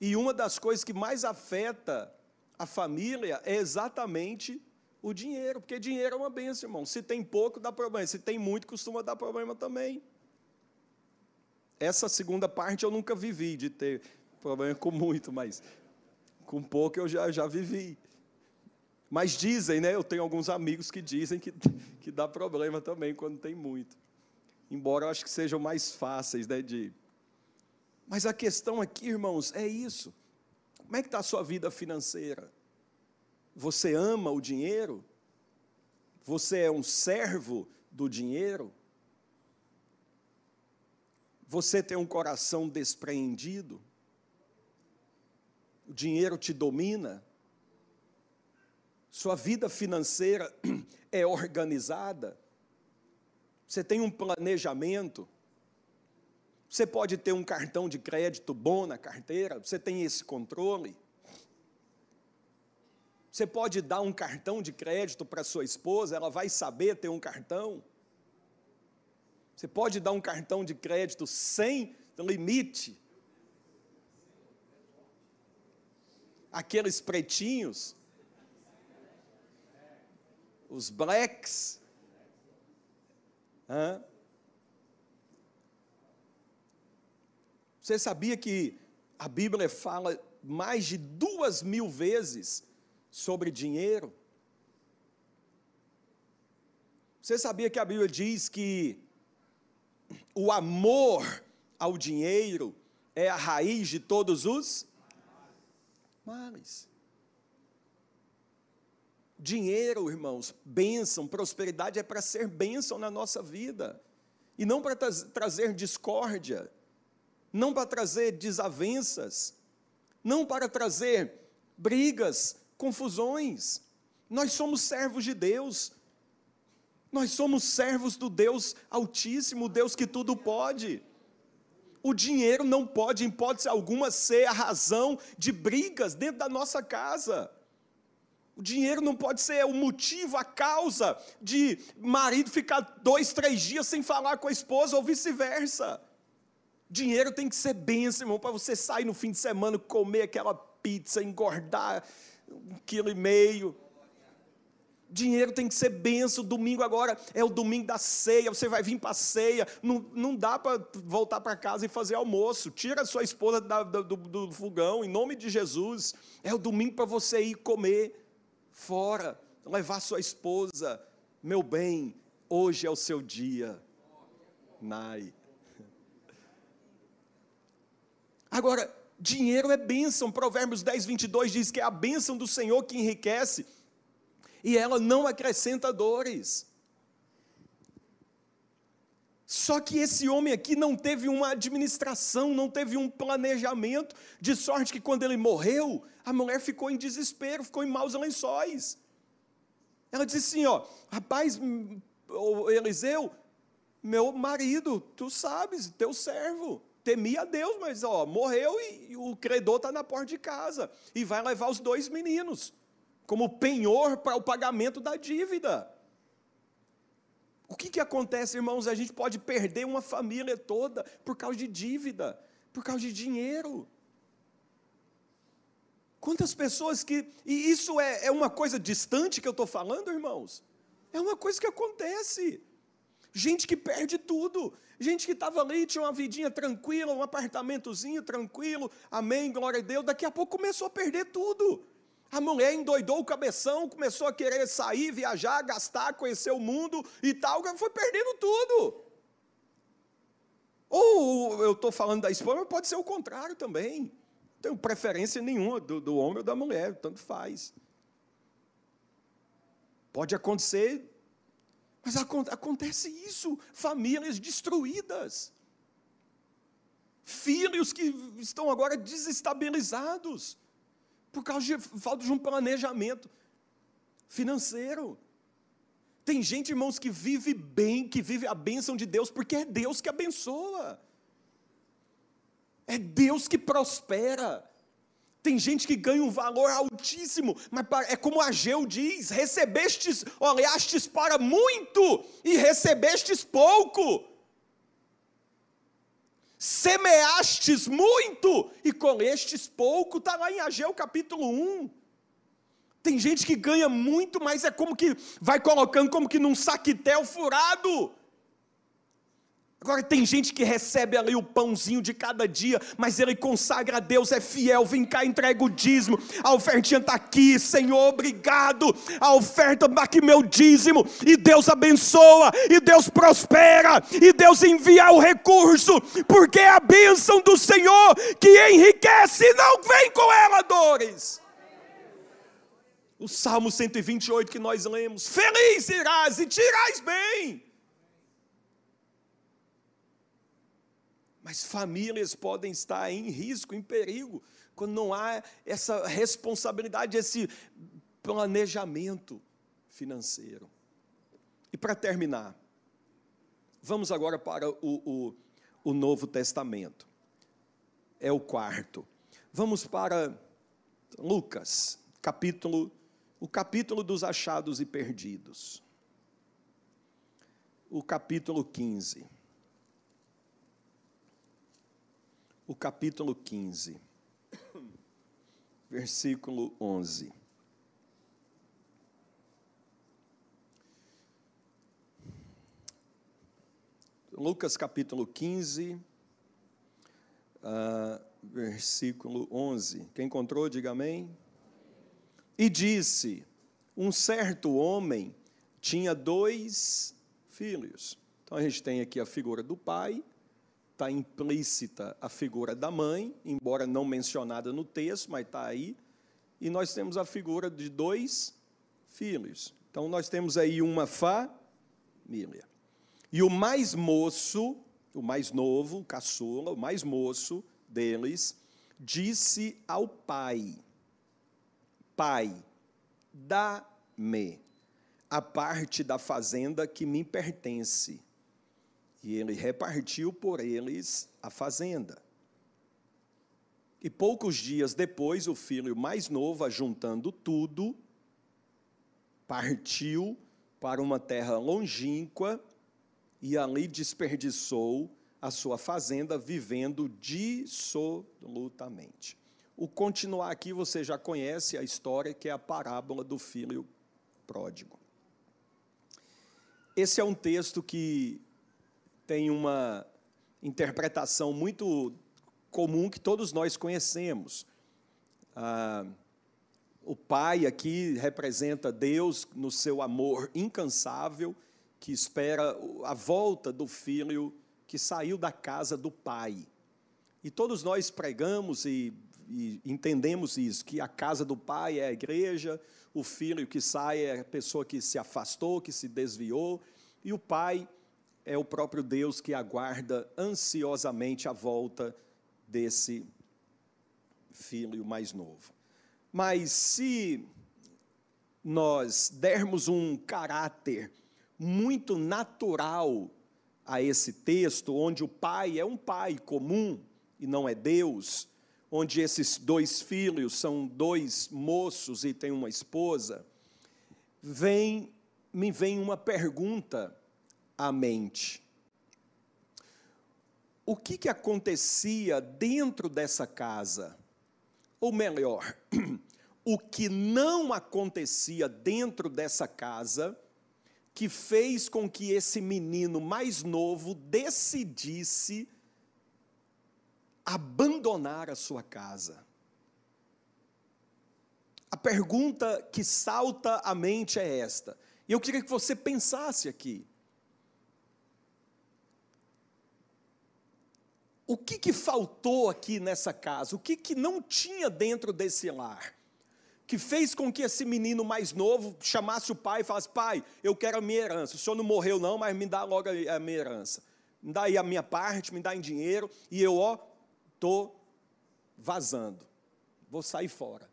E uma das coisas que mais afeta a família é exatamente o dinheiro, porque dinheiro é uma benção, irmão. Se tem pouco, dá problema. Se tem muito, costuma dar problema também. Essa segunda parte eu nunca vivi, de ter problema com muito, mas com pouco eu já, já vivi. Mas dizem, né? Eu tenho alguns amigos que dizem que, que dá problema também quando tem muito. Embora eu acho que sejam mais fáceis, né? De... Mas a questão aqui, irmãos, é isso. Como é que está a sua vida financeira? Você ama o dinheiro? Você é um servo do dinheiro? Você tem um coração despreendido? O dinheiro te domina? Sua vida financeira é organizada? Você tem um planejamento? Você pode ter um cartão de crédito bom na carteira, você tem esse controle. Você pode dar um cartão de crédito para sua esposa, ela vai saber ter um cartão. Você pode dar um cartão de crédito sem limite. Aqueles pretinhos, os blacks. Hã? Você sabia que a Bíblia fala mais de duas mil vezes sobre dinheiro? Você sabia que a Bíblia diz que o amor ao dinheiro é a raiz de todos os males? Dinheiro, irmãos, bênção, prosperidade é para ser bênção na nossa vida e não para trazer discórdia não para trazer desavenças, não para trazer brigas, confusões. Nós somos servos de Deus. Nós somos servos do Deus Altíssimo, Deus que tudo pode. O dinheiro não pode, em hipótese alguma, ser a razão de brigas dentro da nossa casa. O dinheiro não pode ser o motivo, a causa de marido ficar dois, três dias sem falar com a esposa ou vice-versa. Dinheiro tem que ser bênção, irmão, para você sair no fim de semana, comer aquela pizza, engordar um quilo e meio. Dinheiro tem que ser benção. Domingo agora é o domingo da ceia. Você vai vir para a ceia. Não, não dá para voltar para casa e fazer almoço. Tira a sua esposa da, do, do fogão, em nome de Jesus. É o domingo para você ir comer fora, levar sua esposa. Meu bem, hoje é o seu dia. Nai. Agora, dinheiro é bênção. Provérbios 10, 22 diz que é a bênção do Senhor que enriquece e ela não acrescenta dores. Só que esse homem aqui não teve uma administração, não teve um planejamento, de sorte que quando ele morreu, a mulher ficou em desespero, ficou em maus lençóis. Ela disse assim: ó, rapaz, Eliseu, meu marido, tu sabes, teu servo, temia a Deus, mas ó, morreu e, e o credor está na porta de casa e vai levar os dois meninos como penhor para o pagamento da dívida. O que, que acontece, irmãos? A gente pode perder uma família toda por causa de dívida, por causa de dinheiro. Quantas pessoas que. E isso é, é uma coisa distante que eu estou falando, irmãos? É uma coisa que acontece. Gente que perde tudo. Gente que estava ali, tinha uma vidinha tranquila, um apartamentozinho tranquilo, amém, glória a Deus. Daqui a pouco começou a perder tudo. A mulher endoidou o cabeção, começou a querer sair, viajar, gastar, conhecer o mundo e tal, foi perdendo tudo. Ou eu estou falando da esposa, mas pode ser o contrário também. Não tenho preferência nenhuma do, do homem ou da mulher, tanto faz. Pode acontecer, mas acontece isso: famílias destruídas, filhos que estão agora desestabilizados por causa de falta de um planejamento financeiro. Tem gente, irmãos, que vive bem, que vive a bênção de Deus, porque é Deus que abençoa. É Deus que prospera. Tem gente que ganha um valor altíssimo, mas é como Ageu diz: recebestes, olhastes para muito e recebestes pouco semeastes muito e colhestes pouco, está lá em Ageu capítulo 1. Tem gente que ganha muito, mas é como que vai colocando como que num saquetel furado. Agora tem gente que recebe ali o pãozinho de cada dia, mas ele consagra a Deus, é fiel, vem cá, entrega o dízimo, a ofertinha está aqui, Senhor, obrigado, a oferta está aqui meu dízimo, e Deus abençoa, e Deus prospera, e Deus envia o recurso, porque é a bênção do Senhor que enriquece, não vem com ela dores. O Salmo 128 que nós lemos: Feliz irás e tirás bem Mas famílias podem estar em risco, em perigo, quando não há essa responsabilidade, esse planejamento financeiro. E para terminar, vamos agora para o, o, o Novo Testamento. É o quarto. Vamos para Lucas, capítulo, o capítulo dos achados e perdidos. O capítulo 15. O capítulo 15, versículo 11. Lucas capítulo 15, uh, versículo 11. Quem encontrou, diga amém. E disse: Um certo homem tinha dois filhos. Então a gente tem aqui a figura do pai está implícita a figura da mãe, embora não mencionada no texto, mas está aí. E nós temos a figura de dois filhos. Então nós temos aí uma família. E o mais moço, o mais novo, o caçula, o mais moço deles, disse ao pai: Pai, dá-me a parte da fazenda que me pertence. E ele repartiu por eles a fazenda. E poucos dias depois, o filho mais novo, ajuntando tudo, partiu para uma terra longínqua e ali desperdiçou a sua fazenda, vivendo dissolutamente. O continuar aqui você já conhece a história, que é a parábola do filho pródigo. Esse é um texto que tem uma interpretação muito comum que todos nós conhecemos. Ah, o pai aqui representa Deus no seu amor incansável, que espera a volta do filho que saiu da casa do pai. E todos nós pregamos e, e entendemos isso, que a casa do pai é a igreja, o filho que sai é a pessoa que se afastou, que se desviou, e o pai é o próprio Deus que aguarda ansiosamente a volta desse filho mais novo. Mas se nós dermos um caráter muito natural a esse texto, onde o pai é um pai comum e não é Deus, onde esses dois filhos são dois moços e tem uma esposa, vem me vem uma pergunta à mente. O que, que acontecia dentro dessa casa? Ou melhor, o que não acontecia dentro dessa casa que fez com que esse menino mais novo decidisse abandonar a sua casa. A pergunta que salta à mente é esta, e eu queria que você pensasse aqui. O que, que faltou aqui nessa casa? O que, que não tinha dentro desse lar? Que fez com que esse menino mais novo chamasse o pai e falasse: Pai, eu quero a minha herança. O senhor não morreu, não, mas me dá logo a minha herança. Me dá aí a minha parte, me dá em dinheiro, e eu, ó, estou vazando. Vou sair fora.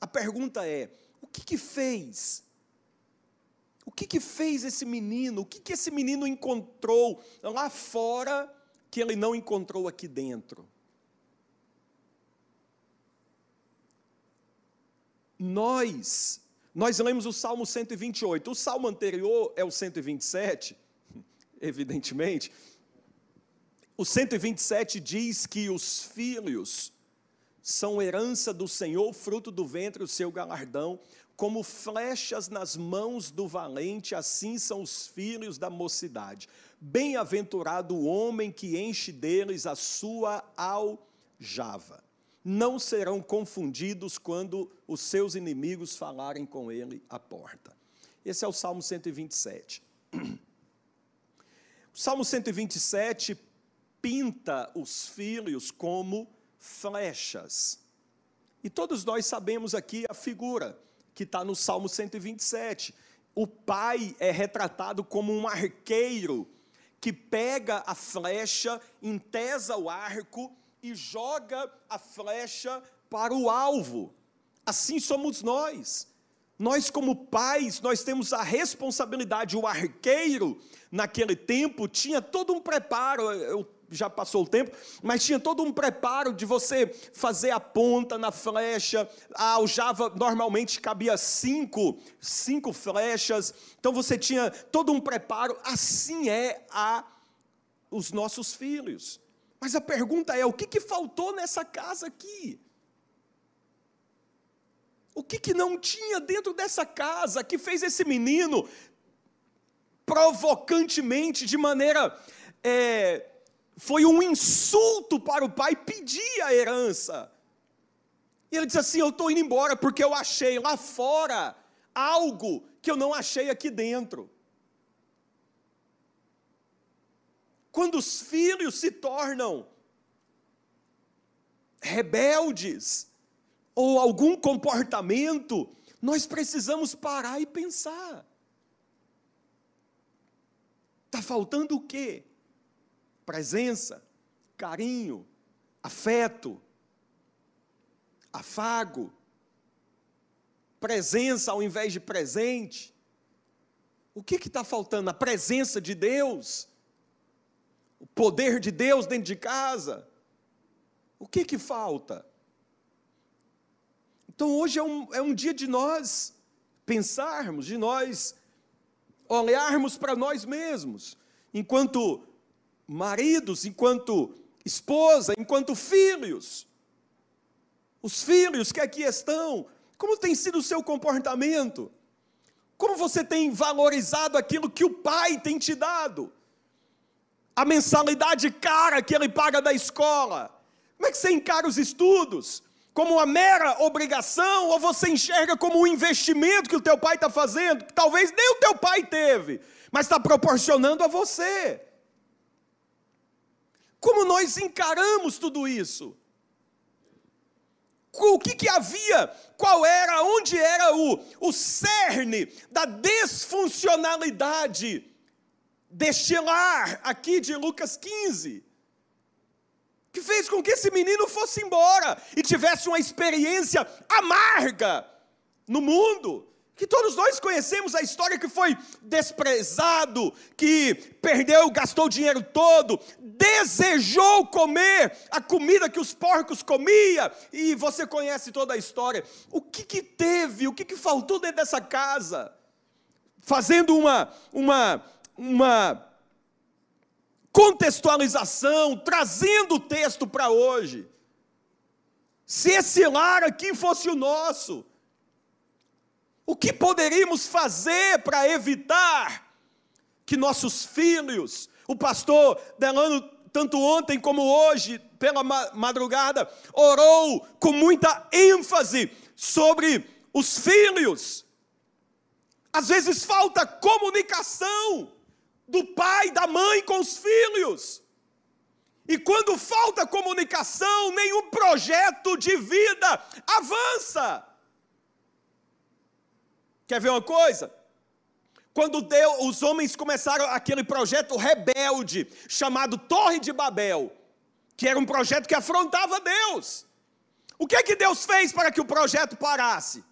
A pergunta é: o que, que fez? O que, que fez esse menino? O que, que esse menino encontrou lá fora que ele não encontrou aqui dentro. Nós, nós lemos o Salmo 128. O salmo anterior é o 127, evidentemente. O 127 diz que os filhos são herança do Senhor, fruto do ventre, o seu galardão. Como flechas nas mãos do valente, assim são os filhos da mocidade. Bem-aventurado o homem que enche deles a sua aljava. Não serão confundidos quando os seus inimigos falarem com ele à porta. Esse é o Salmo 127. O Salmo 127 pinta os filhos como flechas. E todos nós sabemos aqui a figura que está no Salmo 127. O pai é retratado como um arqueiro que pega a flecha, entesa o arco e joga a flecha para o alvo. Assim somos nós. Nós, como pais, nós temos a responsabilidade. O arqueiro, naquele tempo, tinha todo um preparo. Já passou o tempo, mas tinha todo um preparo de você fazer a ponta na flecha. A aljava normalmente cabia cinco, cinco flechas. Então você tinha todo um preparo. Assim é a os nossos filhos. Mas a pergunta é: o que, que faltou nessa casa aqui? O que, que não tinha dentro dessa casa que fez esse menino provocantemente, de maneira é, foi um insulto para o pai pedir a herança. E ele diz assim: Eu estou indo embora porque eu achei lá fora algo que eu não achei aqui dentro. Quando os filhos se tornam rebeldes ou algum comportamento, nós precisamos parar e pensar. Está faltando o quê? Presença, carinho, afeto, afago, presença ao invés de presente, O que está faltando? A presença de Deus? O poder de Deus dentro de casa? O que que falta? Então hoje é um, é um dia de nós pensarmos, de nós olharmos para nós mesmos, enquanto maridos, enquanto esposa, enquanto filhos. Os filhos que aqui estão, como tem sido o seu comportamento? Como você tem valorizado aquilo que o pai tem te dado? A mensalidade cara que ele paga da escola. Como é que você encara os estudos? Como uma mera obrigação ou você enxerga como um investimento que o teu pai está fazendo, que talvez nem o teu pai teve, mas está proporcionando a você? Como nós encaramos tudo isso? O que, que havia? Qual era, onde era o, o cerne da desfuncionalidade deste lar aqui de Lucas 15? Que fez com que esse menino fosse embora e tivesse uma experiência amarga no mundo que todos nós conhecemos a história que foi desprezado, que perdeu, gastou o dinheiro todo, desejou comer a comida que os porcos comia, e você conhece toda a história. O que que teve? O que que faltou dentro dessa casa? Fazendo uma uma uma contextualização, trazendo o texto para hoje. Se esse lar aqui fosse o nosso, o que poderíamos fazer para evitar que nossos filhos, o pastor Delano, tanto ontem como hoje, pela madrugada, orou com muita ênfase sobre os filhos. Às vezes falta comunicação do pai, da mãe com os filhos. E quando falta comunicação, nenhum projeto de vida avança. Quer ver uma coisa? Quando Deus, os homens começaram aquele projeto rebelde chamado Torre de Babel, que era um projeto que afrontava Deus. O que é que Deus fez para que o projeto parasse?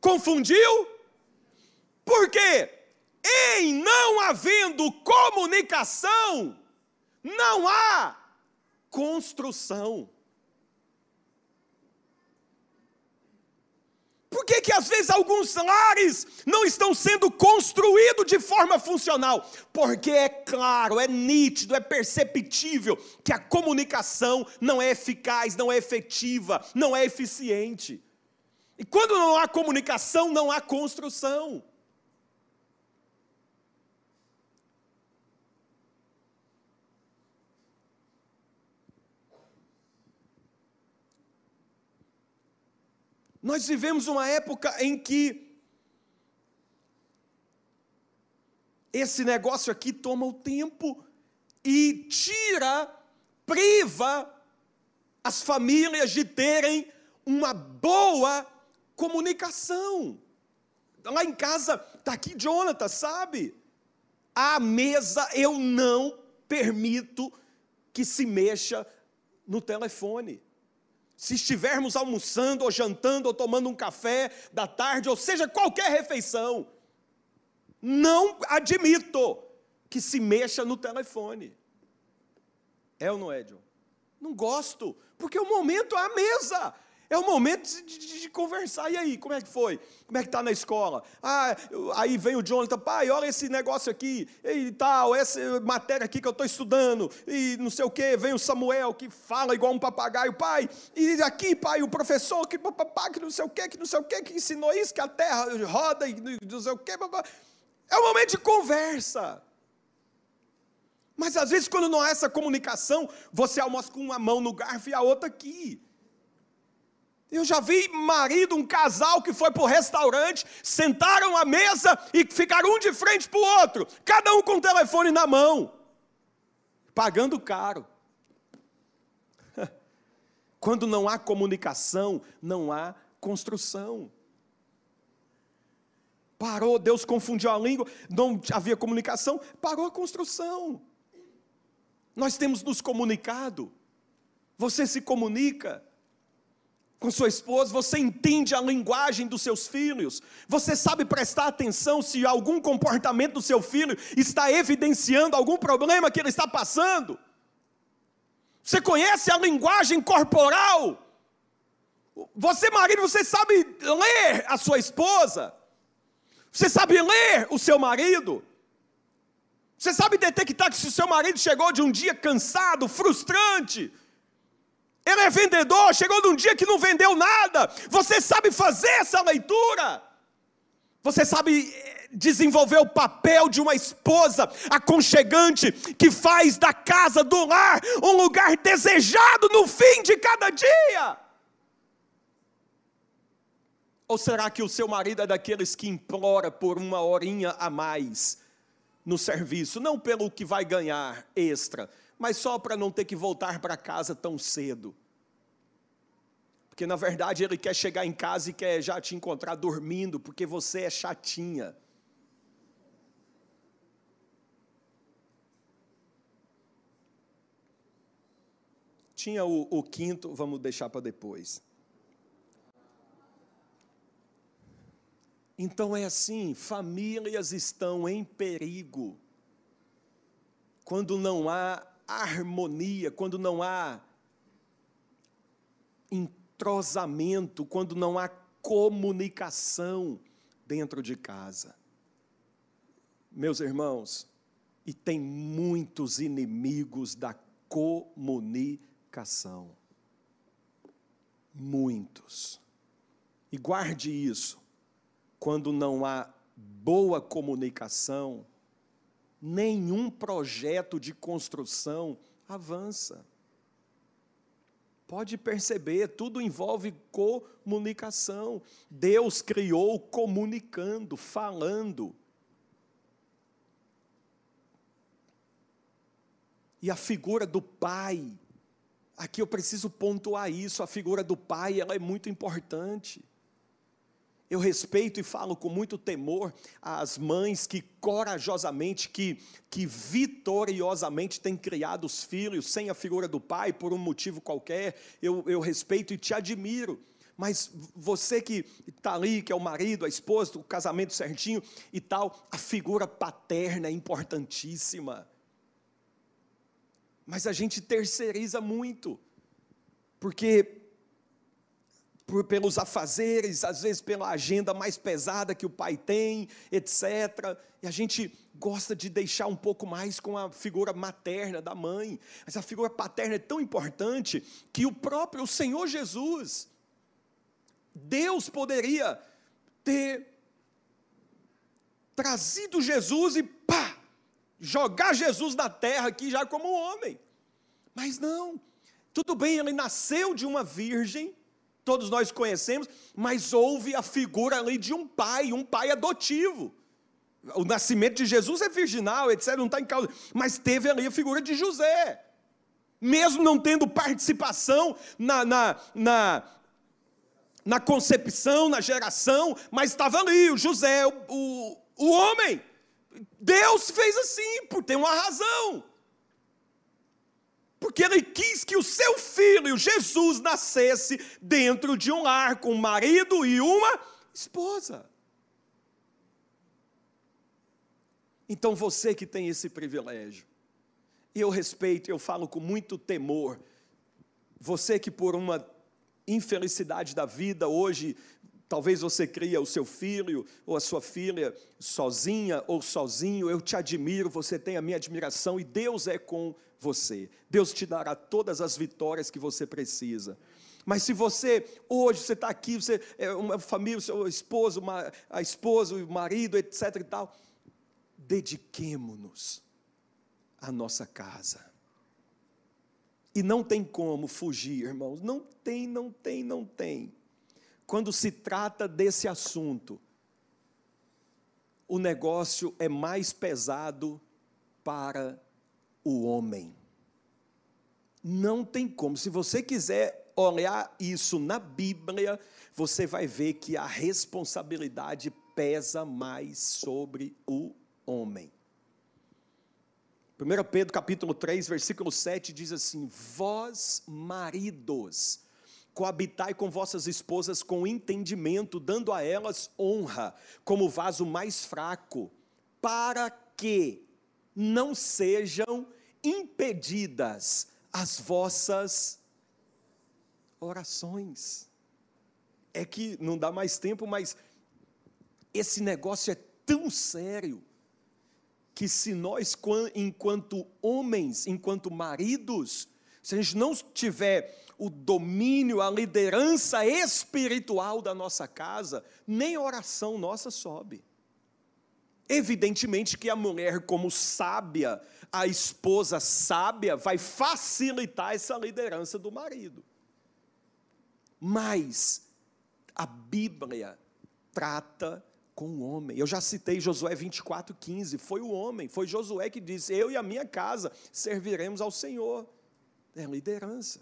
Confundiu? Por quê? Em não havendo comunicação, não há construção. Por que, que às vezes alguns lares não estão sendo construídos de forma funcional? Porque é claro, é nítido, é perceptível que a comunicação não é eficaz, não é efetiva, não é eficiente. E quando não há comunicação, não há construção. Nós vivemos uma época em que esse negócio aqui toma o tempo e tira, priva as famílias de terem uma boa comunicação. Lá em casa, está aqui Jonathan, sabe? À mesa eu não permito que se mexa no telefone. Se estivermos almoçando, ou jantando, ou tomando um café da tarde, ou seja, qualquer refeição, não admito que se mexa no telefone. É ou não é, John? Não gosto, porque o momento é a mesa. É o momento de, de, de, conversar. E aí, como é que foi? Como é que está na escola? Ah, aí vem o Jonathan, pai, olha esse negócio aqui, e tal, essa matéria aqui que eu estou estudando, e não sei o quê. Vem o Samuel, que fala igual um papagaio, pai, e aqui, pai, o professor, que papapá, que não sei o quê, que não sei o quê, que ensinou isso, que a terra roda e não sei o quê. Papá. É um momento de conversa. Mas às vezes, quando não há essa comunicação, você almoça com uma mão no garfo e a outra aqui. Eu já vi marido, um casal que foi para o restaurante, sentaram à mesa e ficaram um de frente para o outro, cada um com o telefone na mão, pagando caro. Quando não há comunicação, não há construção. Parou, Deus confundiu a língua, não havia comunicação, parou a construção. Nós temos nos comunicado. Você se comunica. Com sua esposa, você entende a linguagem dos seus filhos, você sabe prestar atenção se algum comportamento do seu filho está evidenciando algum problema que ele está passando. Você conhece a linguagem corporal. Você, marido, você sabe ler a sua esposa. Você sabe ler o seu marido. Você sabe detectar que se o seu marido chegou de um dia cansado, frustrante, ele é vendedor, chegou de um dia que não vendeu nada. Você sabe fazer essa leitura. Você sabe eh, desenvolver o papel de uma esposa aconchegante que faz da casa do lar um lugar desejado no fim de cada dia. Ou será que o seu marido é daqueles que implora por uma horinha a mais no serviço, não pelo que vai ganhar extra, mas só para não ter que voltar para casa tão cedo. Porque na verdade ele quer chegar em casa e quer já te encontrar dormindo, porque você é chatinha. Tinha o, o quinto, vamos deixar para depois. Então é assim: famílias estão em perigo. Quando não há harmonia, quando não há entrosamento, quando não há comunicação dentro de casa. Meus irmãos, e tem muitos inimigos da comunicação. Muitos. E guarde isso quando não há boa comunicação, nenhum projeto de construção avança. Pode perceber, tudo envolve comunicação. Deus criou comunicando, falando. E a figura do pai, aqui eu preciso pontuar isso, a figura do pai, ela é muito importante. Eu respeito e falo com muito temor as mães que corajosamente, que, que vitoriosamente têm criado os filhos sem a figura do pai, por um motivo qualquer. Eu, eu respeito e te admiro. Mas você que está ali, que é o marido, a esposa, o casamento certinho e tal, a figura paterna é importantíssima. Mas a gente terceiriza muito, porque por, pelos afazeres, às vezes pela agenda mais pesada que o pai tem, etc. E a gente gosta de deixar um pouco mais com a figura materna da mãe. Mas a figura paterna é tão importante que o próprio Senhor Jesus, Deus poderia ter trazido Jesus e pá, jogar Jesus na terra aqui já como homem. Mas não. Tudo bem, ele nasceu de uma virgem, todos nós conhecemos, mas houve a figura ali de um pai, um pai adotivo. O nascimento de Jesus é virginal, etc., não está em causa, mas teve ali a figura de José. Mesmo não tendo participação na, na, na, na concepção, na geração, mas estava ali, o José, o, o, o homem. Deus fez assim, por ter uma razão porque ele quis que o seu filho, Jesus, nascesse dentro de um lar com um marido e uma esposa. Então você que tem esse privilégio, eu respeito, eu falo com muito temor, você que por uma infelicidade da vida hoje Talvez você cria o seu filho ou a sua filha sozinha ou sozinho. Eu te admiro, você tem a minha admiração e Deus é com você. Deus te dará todas as vitórias que você precisa. Mas se você, hoje, você está aqui, você é uma família, seu esposo, uma, a esposa, o marido, etc e tal, dediquemo-nos à nossa casa. E não tem como fugir, irmãos. Não tem, não tem, não tem. Quando se trata desse assunto, o negócio é mais pesado para o homem. Não tem como. Se você quiser olhar isso na Bíblia, você vai ver que a responsabilidade pesa mais sobre o homem. 1 Pedro capítulo 3, versículo 7 diz assim: Vós maridos, Coabitai com vossas esposas com entendimento, dando a elas honra, como vaso mais fraco, para que não sejam impedidas as vossas orações. É que não dá mais tempo, mas esse negócio é tão sério que se nós, enquanto homens, enquanto maridos, se a gente não tiver o domínio, a liderança espiritual da nossa casa, nem oração nossa sobe. Evidentemente que a mulher, como sábia, a esposa sábia, vai facilitar essa liderança do marido. Mas a Bíblia trata com o homem. Eu já citei Josué 24, 15. Foi o homem, foi Josué que disse: Eu e a minha casa serviremos ao Senhor. É liderança.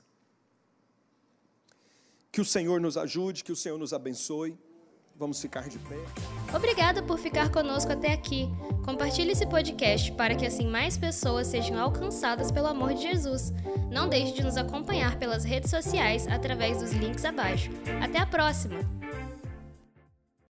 Que o Senhor nos ajude, que o Senhor nos abençoe. Vamos ficar de pé. Obrigada por ficar conosco até aqui. Compartilhe esse podcast para que assim mais pessoas sejam alcançadas pelo amor de Jesus. Não deixe de nos acompanhar pelas redes sociais através dos links abaixo. Até a próxima!